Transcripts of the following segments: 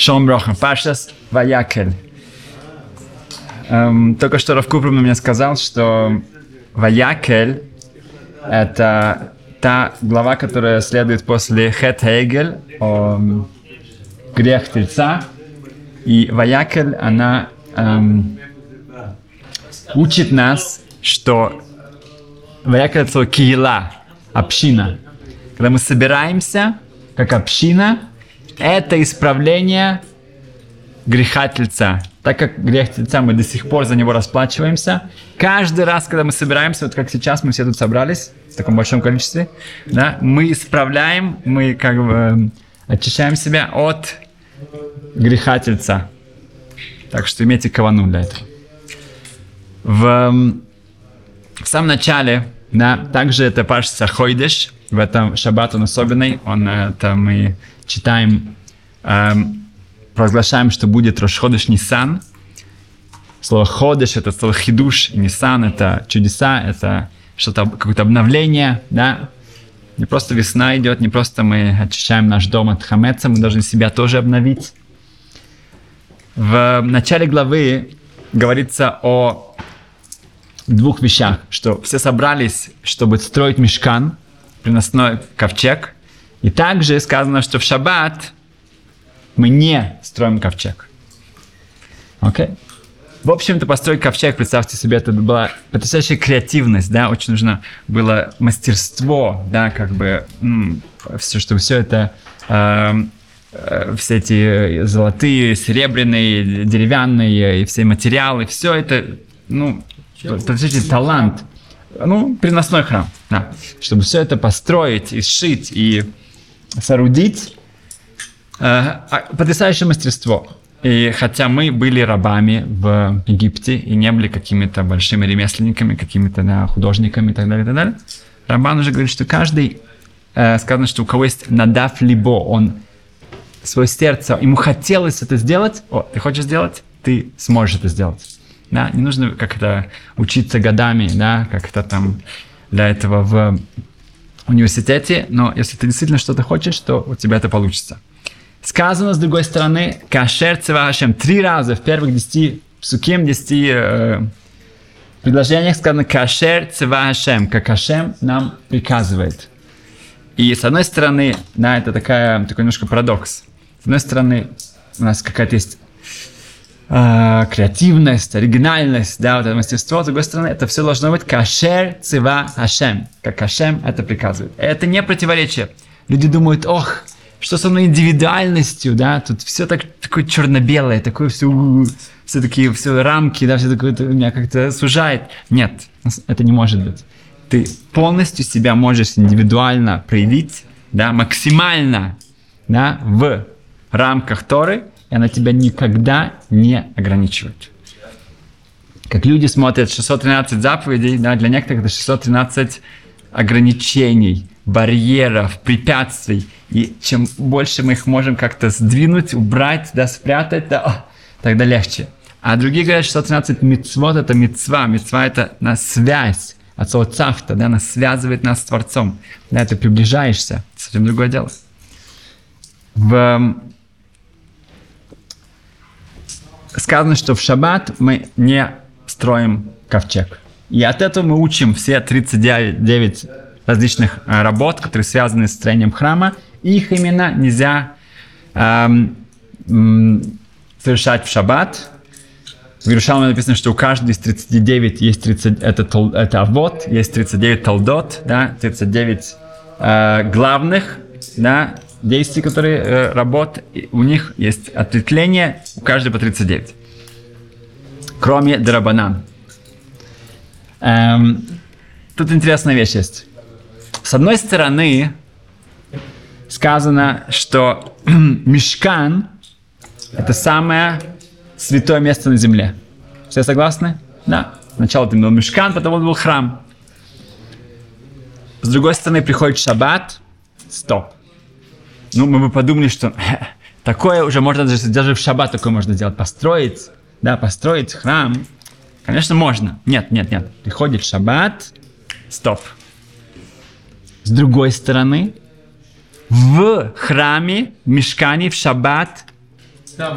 Шалом Брохам, Пашас Ваякель. Эм, только что Раф Купрум мне сказал, что Ваякель — это та глава, которая следует после Хет Хейгель, о грех тельца. И Ваякель, она эм, учит нас, что Ваякель — это киела, община. Когда мы собираемся, как община, это исправление греха тельца. Так как грех тельца, мы до сих пор за него расплачиваемся. Каждый раз, когда мы собираемся, вот как сейчас мы все тут собрались, в таком большом количестве, да, мы исправляем, мы как бы эм, очищаем себя от греха тельца. Так что имейте кавану для этого. В, эм, в самом начале, да, также это Пашса Хойдеш, в этом шаббат он особенный, он, это мы читаем, провозглашаем, что будет Рошходыш Нисан. Слово Ходыш это слово Хидуш, Нисан это чудеса, это что-то, какое-то обновление, да. Не просто весна идет, не просто мы очищаем наш дом от хамеца, мы должны себя тоже обновить. В начале главы говорится о двух вещах, что все собрались, чтобы строить мешкан, приносной ковчег, и также сказано, что в шаббат мы не строим ковчег. Окей? Okay? В общем-то, построить ковчег, представьте себе, это была потрясающая креативность, да, очень нужно было мастерство, да, как бы, м- все, чтобы все это, э, э, все эти золотые, серебряные, деревянные и все материалы, все это, ну, потрясающий талант, ну, переносной храм, да, чтобы все это построить и сшить и соорудить, потрясающее мастерство. И хотя мы были рабами в Египте и не были какими-то большими ремесленниками, какими-то да, художниками и так далее, и так далее, Рамбан уже говорит, что каждый, э, сказано, что у кого есть надав либо, он свое сердце, ему хотелось это сделать, о, ты хочешь сделать, ты сможешь это сделать. Да, не нужно как-то учиться годами, да, как это там для этого в университете, но если ты действительно что-то хочешь, то у тебя это получится. Сказано, с другой стороны, кашер цевашем три раза в первых десяти псуким, десяти э, предложениях сказано кашер цевашем, как Ашем нам приказывает. И с одной стороны, да, это такая, такой немножко парадокс. С одной стороны, у нас какая-то есть э, креативность, оригинальность, да, вот это мастерство. С другой стороны, это все должно быть кашер цива Ашем, как Ашем это приказывает. Это не противоречие. Люди думают, ох, что со мной индивидуальностью, да, тут все так, такое черно-белое, такое все, все такие, все рамки, да, все такое, это меня как-то сужает. Нет, это не может быть. Ты полностью себя можешь индивидуально проявить, да, максимально, да, в рамках Торы, и она тебя никогда не ограничивает. Как люди смотрят 613 заповедей, да, для некоторых это 613 ограничений, барьеров, препятствий. И чем больше мы их можем как-то сдвинуть, убрать, да, спрятать, да, тогда легче. А другие говорят, что 113 мицвод это мицва. Мицва это на связь. От слова цавта, да, она связывает нас с Творцом. Да, ты приближаешься. Совсем другое дело. В... Сказано, что в шаббат мы не строим ковчег. И от этого мы учим все 39 различных э, работ, которые связаны с строением храма. Их именно нельзя эм, совершать в шаббат. В Иерушалме написано, что у каждой из 39 есть 30, это, это авод, есть 39 талдот, да, 39 э, главных да, действий, которые э, работ, у них есть ответвление, у каждой по 39. Кроме драбанан. Эм, тут интересная вещь есть. С одной стороны, сказано, что мешкан – это самое святое место на земле. Все согласны? Да. Сначала это был мешкан, потом он был храм. С другой стороны, приходит шаббат, стоп. Ну, мы бы подумали, что такое уже можно даже, даже в шаббат такое можно сделать, построить, да, построить храм. Конечно, можно. Нет, нет, нет. Приходит шаббат, стоп. С другой стороны, в храме, в мешкане, в шаббат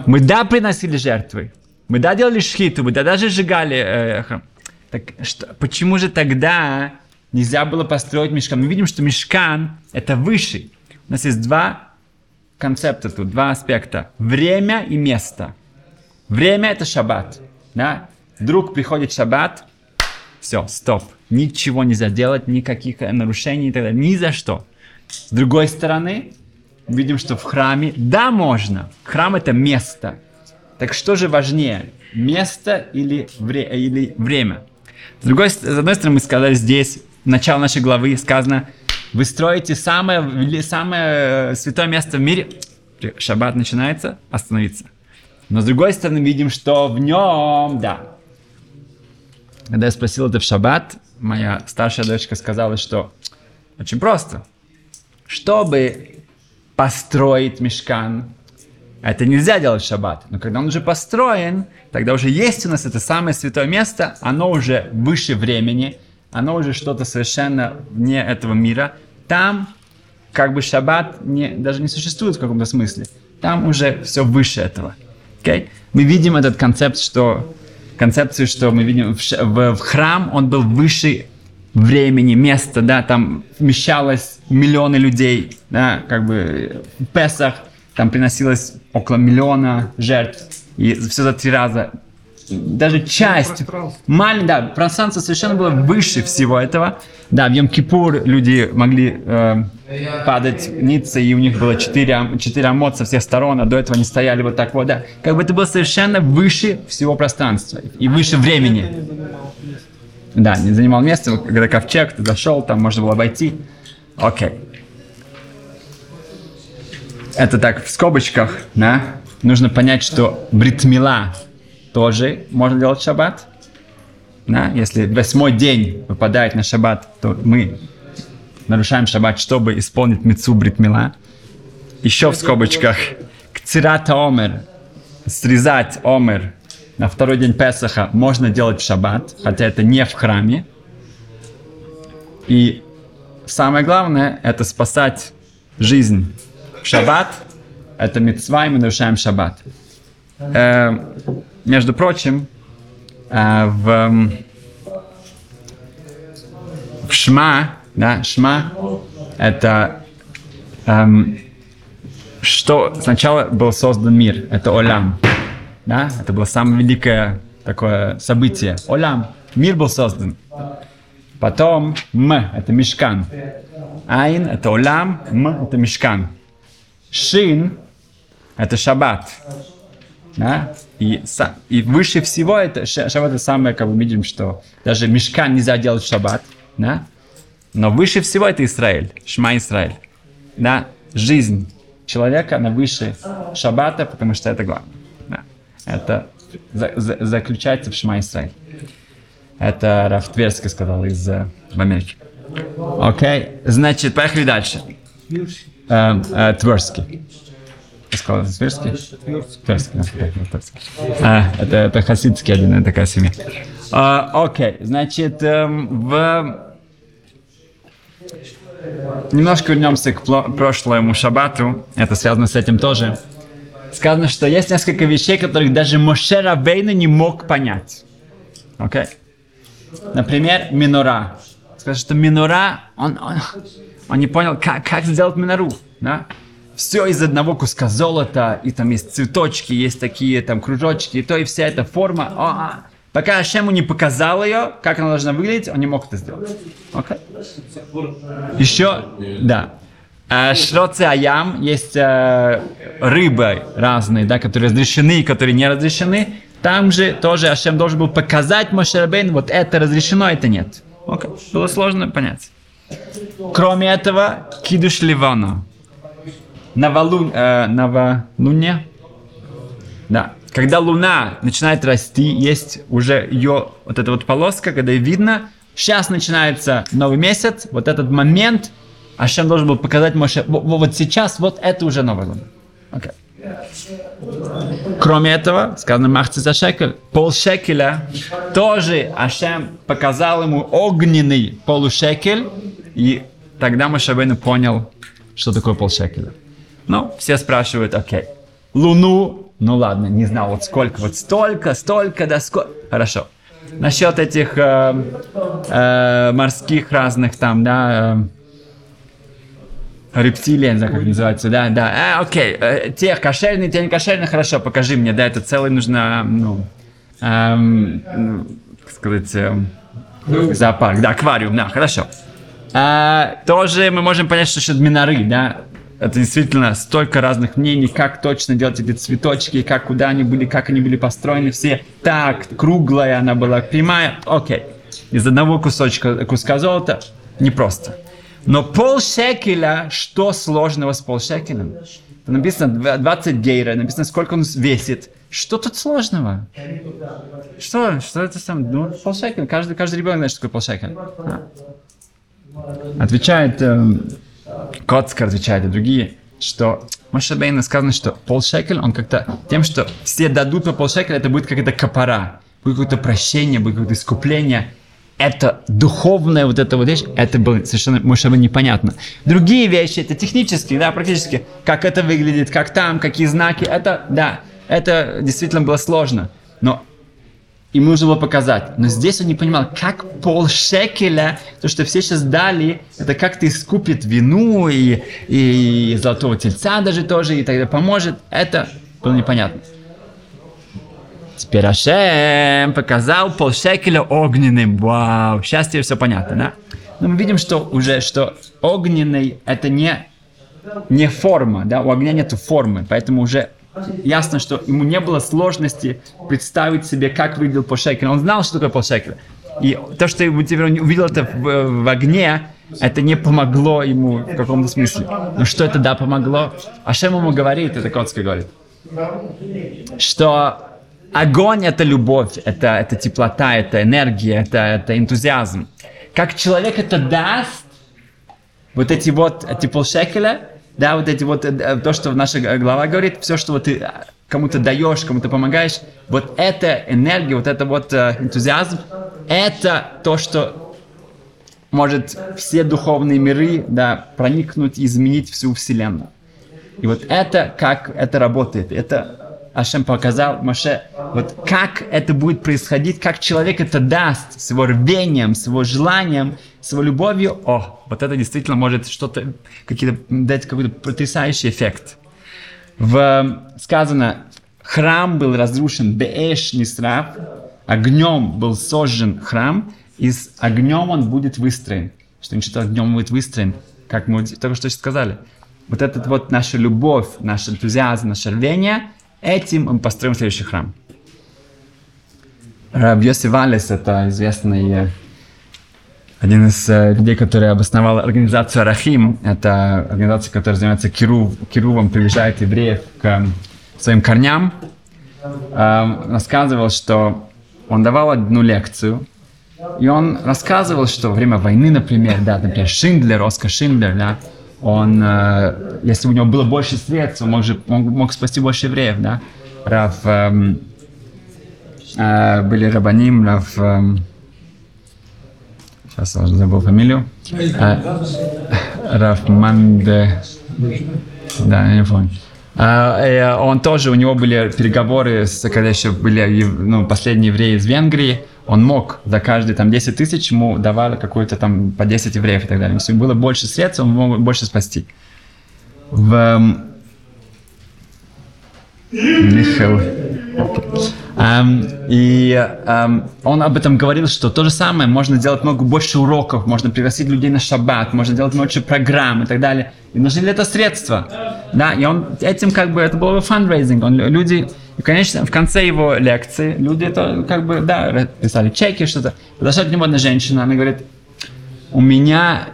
Мы да приносили жертвы, мы да делали шхиту, мы да даже сжигали э, храм. Так что, почему же тогда нельзя было построить мешкан? Мы видим, что мешкан это выше. У нас есть два концепта тут, два аспекта. Время и место. Время это шаббат. Да? Вдруг приходит шаббат, все, стоп. Ничего нельзя делать, никаких нарушений и так далее. Ни за что. С другой стороны, видим, что в храме, да, можно. Храм это место. Так что же важнее, место или, вре или время? С, другой, с одной стороны, мы сказали здесь, начало нашей главы сказано, вы строите самое, самое святое место в мире. Шаббат начинается, остановиться. Но с другой стороны, видим, что в нем, да. Когда я спросил это в шаббат, моя старшая дочка сказала, что очень просто. Чтобы построить мешкан, это нельзя делать в шаббат. Но когда он уже построен, тогда уже есть у нас это самое святое место, оно уже выше времени, оно уже что-то совершенно вне этого мира. Там как бы шаббат не, даже не существует в каком-то смысле. Там уже все выше этого. Okay? Мы видим этот концепт, что концепцию, что мы видим в, в, в храм, он был выше времени, места, да, там вмещалось миллионы людей, да, как бы в Песах там приносилось около миллиона жертв, и все за три раза. Даже часть, маленькая, да, пространство совершенно было выше всего этого. Да, в Йом-Кипур люди могли э, падать ниц, и у них было четыре, четыре амот со всех сторон, а до этого они стояли вот так вот, да. Как бы это было совершенно выше всего пространства и выше времени. Да, не занимал место, когда ковчег, ты зашел, там можно было обойти. Окей. Это так в скобочках, да. Нужно понять, что бритмила тоже можно делать шаббат. Да? Если восьмой день выпадает на шаббат, то мы нарушаем шаббат, чтобы исполнить мецу бритмила. Еще в скобочках. Кцирата омер. Срезать омер на второй день Песаха можно делать в шаббат, хотя это не в храме. И самое главное, это спасать жизнь. В шаббат это мецва, и мы нарушаем шаббат. Э, между прочим, э, в, в Шма, да, Шма, это эм, что сначала был создан мир, это Олам, да, это было самое великое такое событие. Олам, мир был создан. Потом М, это Мешкан. Айн, это Олам, М, это Мешкан. Шин, это Шаббат. Да? И, и выше всего это шаббат это самое, как мы видим, что даже мешкан нельзя делать в шаббат, да? Но выше всего это Израиль, Шма Израиль. Да? Жизнь человека, она выше шаббата, потому что это главное. Да? Это за, за, заключается в Шма Израиль. Это Раф Тверский сказал из в Америке. Окей, значит, поехали дальше. Э, э, Тверский сказал, Тверский? Тверский, А, это, это хасидский один, такая семья. А, окей, значит, эм, в... Немножко вернемся к прошлому шабату. Это связано с этим тоже. Сказано, что есть несколько вещей, которых даже Моше Рабейна не мог понять. Окей? Например, минора. Сказано, что минора, он, он, он не понял, как, как сделать минору. Да? все из одного куска золота, и там есть цветочки, есть такие там кружочки, и то и вся эта форма. О, а. Пока Ашему не показал ее, как она должна выглядеть, он не мог это сделать. Okay. Еще, да. А, Шроцы аям, есть э, рыбы разные, да, которые разрешены и которые не разрешены. Там же тоже Ашем должен был показать Мошерабейн, вот это разрешено, а это нет. Okay. Было сложно понять. Кроме этого, кидуш ливана новолун, э, новолуние. Да. Когда луна начинает расти, есть уже ее вот эта вот полоска, когда видно, сейчас начинается новый месяц, вот этот момент, Ашем должен был показать Моше, вот сейчас, вот это уже новая луна. Okay. Кроме этого, сказано махцы за шекель, пол шекеля, тоже Ашем показал ему огненный полушекель, и тогда Мошабейну понял, что такое полшекеля. Ну, все спрашивают, окей, Луну Ну ладно, не знал, вот сколько, вот столько, столько, да сколько. Хорошо. Насчет этих э, э, морских разных там, да, э, рептилий, не знаю, как называется, да, да, а, окей, э, те кошерные, те не кошерные, хорошо, покажи мне, да, это целый нужно, ну, эм, ну, как сказать, эм, зоопарк, да, аквариум, да, хорошо. А, тоже мы можем понять, что еще миноры, да, это действительно столько разных мнений, как точно делать эти цветочки, как куда они были, как они были построены, все так, круглая она была, прямая, окей. Из одного кусочка, куска золота непросто. Но полшекеля, что сложного с полшекелем? Написано 20 гейра, написано, сколько он весит. Что тут сложного? Что? Что это сам? Ну, полшекеля. Каждый, каждый ребенок знает, что такое полшекеля. А. Отвечает э, Коцкар отвечает и другие, что Машабейна сказано, что полшекель, он как-то тем, что все дадут по полшекеля, это будет какая-то копора, будет какое-то прощение, будет какое-то искупление. Это духовная вот эта вот вещь, это было совершенно Мушаба непонятно. Другие вещи, это технические, да, практически, как это выглядит, как там, какие знаки, это, да, это действительно было сложно. Но ему нужно было показать. Но здесь он не понимал, как пол шекеля, то, что все сейчас дали, это как-то искупит вину и, и золотого тельца даже тоже, и тогда поможет. Это было непонятно. Теперь Ашем показал пол шекеля огненным. Вау, сейчас тебе все понятно, да? Но мы видим, что уже, что огненный это не, не форма, да, у огня нету формы, поэтому уже ясно, что ему не было сложности представить себе, как выглядел полшекеля. Он знал, что такое полшекеля. И то, что ему теперь он увидел это в, в огне, это не помогло ему в каком-то смысле. Но что это да помогло? Ашем ему говорит, это Коцкий говорит, что огонь это любовь, это, это теплота, это энергия, это, это энтузиазм. Как человек это даст, вот эти вот эти полшекеля, да, вот эти вот, э, то, что наша глава говорит, все, что вот ты э, кому-то даешь, кому-то помогаешь, вот эта энергия, вот это вот э, энтузиазм, это то, что может все духовные миры, да, проникнуть и изменить всю Вселенную. И вот это, как это работает, это Ашем показал Маше, вот как это будет происходить, как человек это даст с его рвением, с его желанием, с его любовью. О, вот это действительно может что-то, какие-то, дать какой-то потрясающий эффект. В, сказано, храм был разрушен Беэш Нисраф, огнем был сожжен храм, и с огнем он будет выстроен. Что ничего огнем будет выстроен, как мы только что сказали. Вот этот вот наша любовь, наш энтузиазм, наше рвение – Этим мы построим следующий храм. Раб Йоси Валес, это известный э, один из э, людей, который обосновал организацию Рахим. Это организация, которая занимается кирув, кирувом, приближает евреев к своим корням. Эм, рассказывал, что он давал одну лекцию, и он рассказывал, что во время войны, например, да, например, Шиндлер, Оскар Шиндлер, да, он, э, если у него было больше средств, он мог, же, он мог спасти больше евреев, да. Рав, эм, э, были Рабаним, Рав, эм, сейчас я забыл фамилию, э, Рав Манде, да, я не помню. Uh, он тоже, у него были переговоры, с, когда еще были ну, последние евреи из Венгрии, он мог за каждые там 10 тысяч ему давали какую-то там по 10 евреев и так далее. Если было больше средств, он мог больше спасти. В Михаил. Um, и um, он об этом говорил, что то же самое, можно делать много больше уроков, можно пригласить людей на шаббат, можно делать больше программ и так далее. И нужны ли это средства? Да, и он этим как бы, это было бы фандрейзинг. Он, люди, и, конечно, в конце его лекции люди это как бы, да, писали чеки, что-то. Подошла к нему одна женщина, она говорит, у меня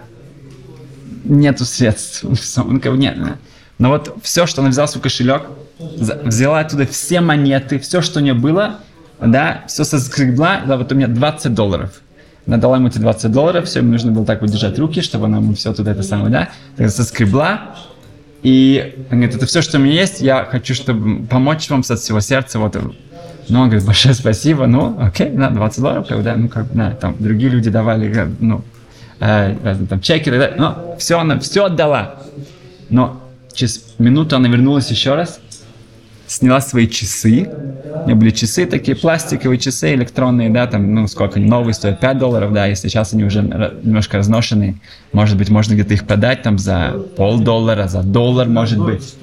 нету средств. Он говорит, нет. Но вот все, что она взяла свой кошелек, взяла оттуда все монеты, все, что у нее было, да, все соскребла, да, вот у меня 20 долларов. Она дала ему эти 20 долларов, все, ему нужно было так вот держать руки, чтобы она ему все туда это самое, да, так соскребла, и он говорит, это все, что у меня есть, я хочу, чтобы помочь вам со всего сердца, вот. Ну, он говорит, большое спасибо, ну, окей, на 20 долларов, когда, ну, как, да, там, другие люди давали, ну, э, там чеки, да, ну, все, она все отдала. Но через минуту она вернулась еще раз, сняла свои часы. У меня были часы такие, пластиковые часы электронные, да, там, ну, сколько они новые стоят, 5 долларов, да, если сейчас они уже немножко разношенные, может быть, можно где-то их продать там за полдоллара, за доллар, может быть.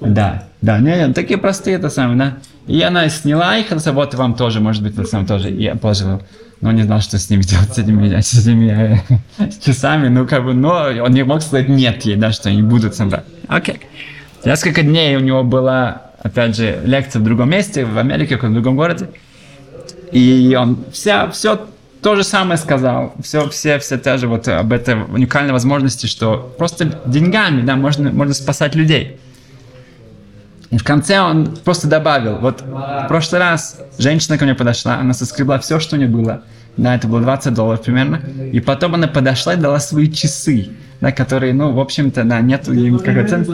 Да, да, не, не, такие простые, это самое, да. И она сняла их, вот вам тоже, может быть, это самое тоже, я положил но не знал, что с ними делать, с этими, с этими э, часами, ну, как бы, но он не мог сказать нет ей, да, что они будут собрать. Окей. Несколько дней у него была, опять же, лекция в другом месте, в Америке, в другом городе, и он вся, все то же самое сказал, все, все, все те же вот об этой уникальной возможности, что просто деньгами, да, можно, можно спасать людей. И в конце он просто добавил, вот в прошлый раз женщина ко мне подошла, она соскребла все, что у нее было, да, это было 20 долларов примерно, и потом она подошла и дала свои часы, да, которые, ну, в общем-то, да, нет им какой цены.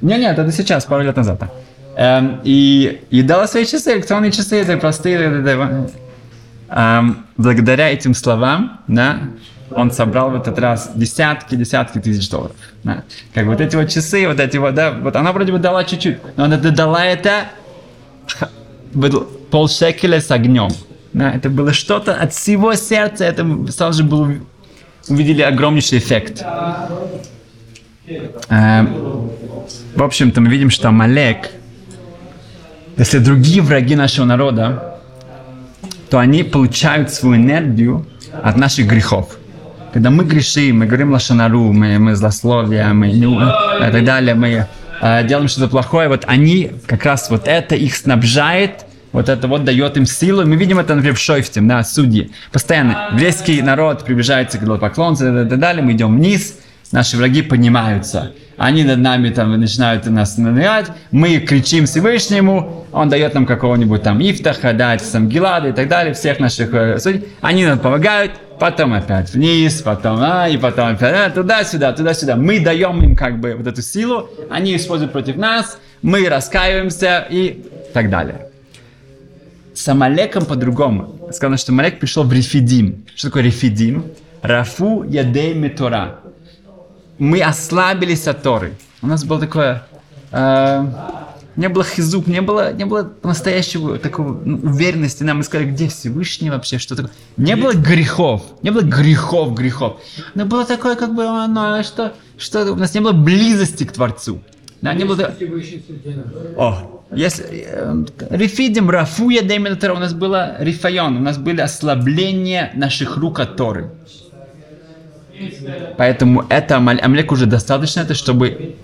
Не, нет, это сейчас, пару лет назад. Да. Эм, и, и дала свои часы, электронные часы, это простые, это, это, эм, благодаря этим словам, да, он собрал в этот раз десятки, десятки тысяч долларов. Да. Как вот эти вот часы, вот эти вот, да, вот она вроде бы дала чуть-чуть, но она дала это полшекеля с огнем. Да, это было что-то от всего сердца, это сразу же был, увидели огромнейший эффект. Э, в общем-то, мы видим, что Малек, если другие враги нашего народа, то они получают свою энергию от наших грехов. Когда мы грешим, мы говорим лошанару, мы, мы злословие, мы ну, и так далее, мы э, делаем что-то плохое, вот они, как раз вот это их снабжает, вот это вот дает им силу. Мы видим это, например, в Шойфте, да, судьи. Постоянно еврейский народ приближается к идолопоклонцу и так далее, мы идем вниз, наши враги поднимаются. Они над нами там начинают нас надвигать, мы кричим Всевышнему, он дает нам какого-нибудь там Ифтаха, да, сам Гилада и так далее, всех наших э, судей. Они нам помогают, потом опять вниз, потом, а, и потом опять а, туда-сюда, туда-сюда. Мы даем им как бы вот эту силу, они используют против нас, мы раскаиваемся и так далее. С Амалеком по-другому. Сказано, что Амалек пришел в Рефидим. Что такое Рефидим? Рафу ядей метора. Мы ослабились от Торы. У нас было такое... Э, не было хизук, не было, не было настоящего такого ну, уверенности. Нам сказали, где Всевышний вообще, что такое. Не было грехов, не было грехов, грехов. Но было такое, как бы, ну, что, что у нас не было близости к Творцу. Да, не было... О, если э, рефидим, рафуя деминатора, у нас было рифайон, у нас были ослабления наших рук от Торы. Поэтому это Амлек уже достаточно, это чтобы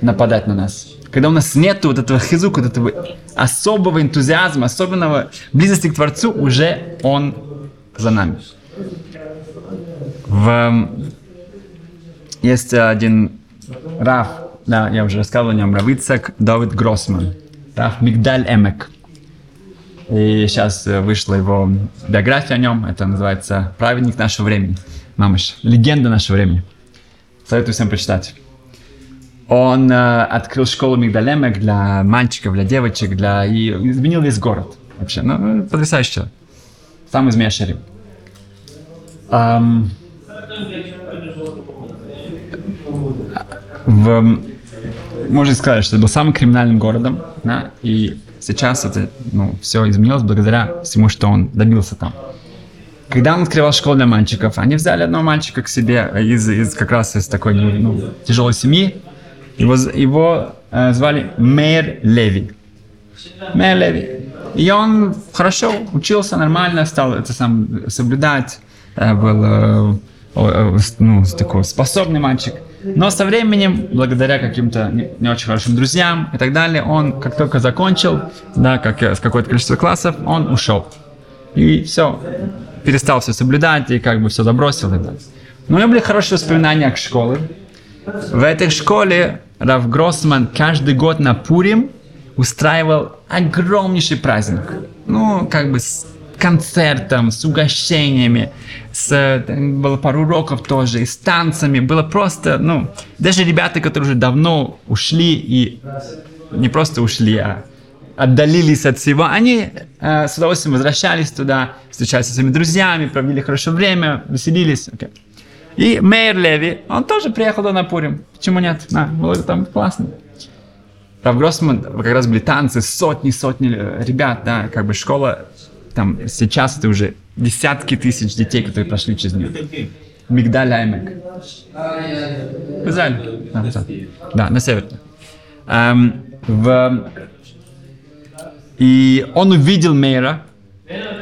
нападать на нас когда у нас нет вот этого хизука, вот этого особого энтузиазма, особенного близости к Творцу, уже он за нами. В... Есть один Раф, да, я уже рассказывал о нем, Равицак Давид Гроссман, Раф Мигдаль Эмек. И сейчас вышла его биография о нем, это называется «Праведник нашего времени». Мамыш, легенда нашего времени. Советую всем прочитать. Он э, открыл школу Мигдалемек для мальчиков, для девочек, для... и изменил весь город. Вообще, ну, потрясающе. Сам из Мешери. Um, в, можно сказать, что это был самым криминальным городом, да, и сейчас это, ну, все изменилось благодаря всему, что он добился там. Когда он открывал школу для мальчиков, они взяли одного мальчика к себе из, из как раз из такой ну, тяжелой семьи, его, его э, звали Мейер Леви. Мейер Леви. И он хорошо учился, нормально стал это сам соблюдать. Э, был э, э, ну, такой способный мальчик. Но со временем, благодаря каким-то не, не очень хорошим друзьям и так далее, он как только закончил, да, как, с какое-то количество классов, он ушел. И все, перестал все соблюдать и как бы все забросил и так. Но у него были хорошие воспоминания к школе. В этой школе Рав Гроссман каждый год на Пурим устраивал огромнейший праздник. Ну, как бы с концертом, с угощениями, с, было пару уроков тоже, и с танцами. Было просто, ну, даже ребята, которые уже давно ушли и не просто ушли, а отдалились от всего, они э, с удовольствием возвращались туда, встречались со своими друзьями, провели хорошее время, веселились. Okay. И Мейер Леви, он тоже приехал на Пурим. Почему нет? А, было там классно. Рав Гроссман, как раз были танцы, сотни-сотни ребят, да, как бы школа, там сейчас это уже десятки тысяч детей, которые прошли через нее. Мигдаль Аймек. В Израиле. Да. Да, на севере. Эм, в... И он увидел Мейра,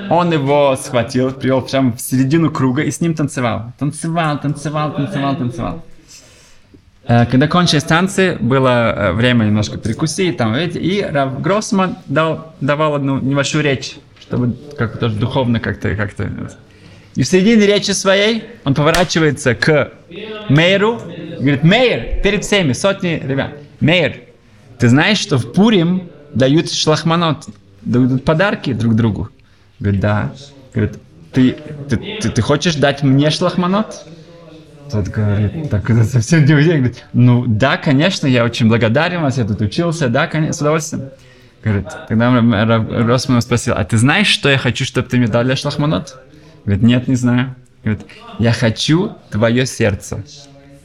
он его схватил, привел прямо в середину круга и с ним танцевал. Танцевал, танцевал, танцевал, танцевал. Э, Когда кончились танцы, было э, время немножко перекусить, там, эти, и Рав Гроссман дал, давал одну небольшую речь, чтобы как тоже духовно как-то, как-то. И в середине речи своей он поворачивается к Мейру, говорит, Мейер, перед всеми, сотни ребят, Мейер, ты знаешь, что в Пурим дают шлахманот, дают подарки друг другу? Говорит, да. Говорит, ты, ты, ты, ты хочешь дать мне шлахманот? Тот говорит, так это совсем не. Говорит, ну да, конечно, я очень благодарен вас, я тут учился, да, конечно, с удовольствием. Говорит, тогда Росман спросил, а ты знаешь, что я хочу, чтобы ты мне дал для шлахманот? Говорит, нет, не знаю. Говорит, я хочу твое сердце.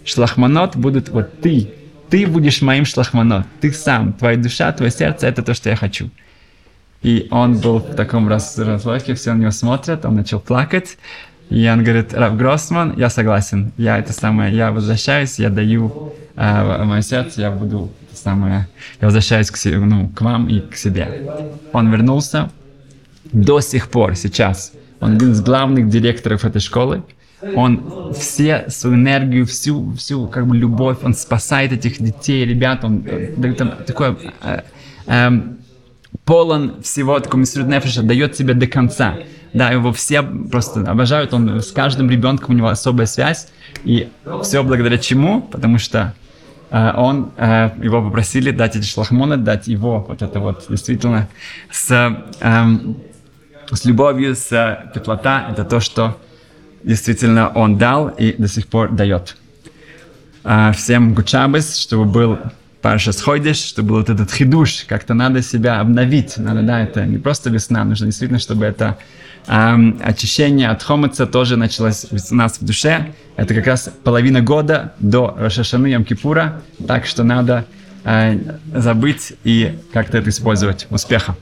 Шлахманот будут вот ты. Ты будешь моим шлахманот. Ты сам, твоя душа, твое сердце, это то, что я хочу. И он был в таком раз, разлоке, все на него смотрят, он начал плакать. И он говорит, Рав Гроссман, я согласен, я это самое, я возвращаюсь, я даю э, мое сердце, я буду самое, я возвращаюсь к, себе, ну, к вам и к себе. Он вернулся до сих пор, сейчас. Он один из главных директоров этой школы. Он все свою энергию, всю, всю как бы любовь, он спасает этих детей, ребят, он дает им такое э, э, полон всего такого Мисрут Нефеша, дает себе до конца. Да, его все просто обожают, он с каждым ребенком у него особая связь, и все благодаря чему? Потому что э, он, э, его попросили дать эти шлахмоны, дать его вот это вот действительно с, э, с любовью, с теплота, это то, что действительно он дал и до сих пор дает. Э, всем гучабес, чтобы был Парша сходишь, чтобы был вот этот хидуш, как-то надо себя обновить, надо, да, это не просто весна, нужно действительно, чтобы это эм, очищение от хомыца тоже началось у нас в душе. Это как раз половина года до Рошашаны Йом-Кипура, так что надо э, забыть и как-то это использовать. Успеха!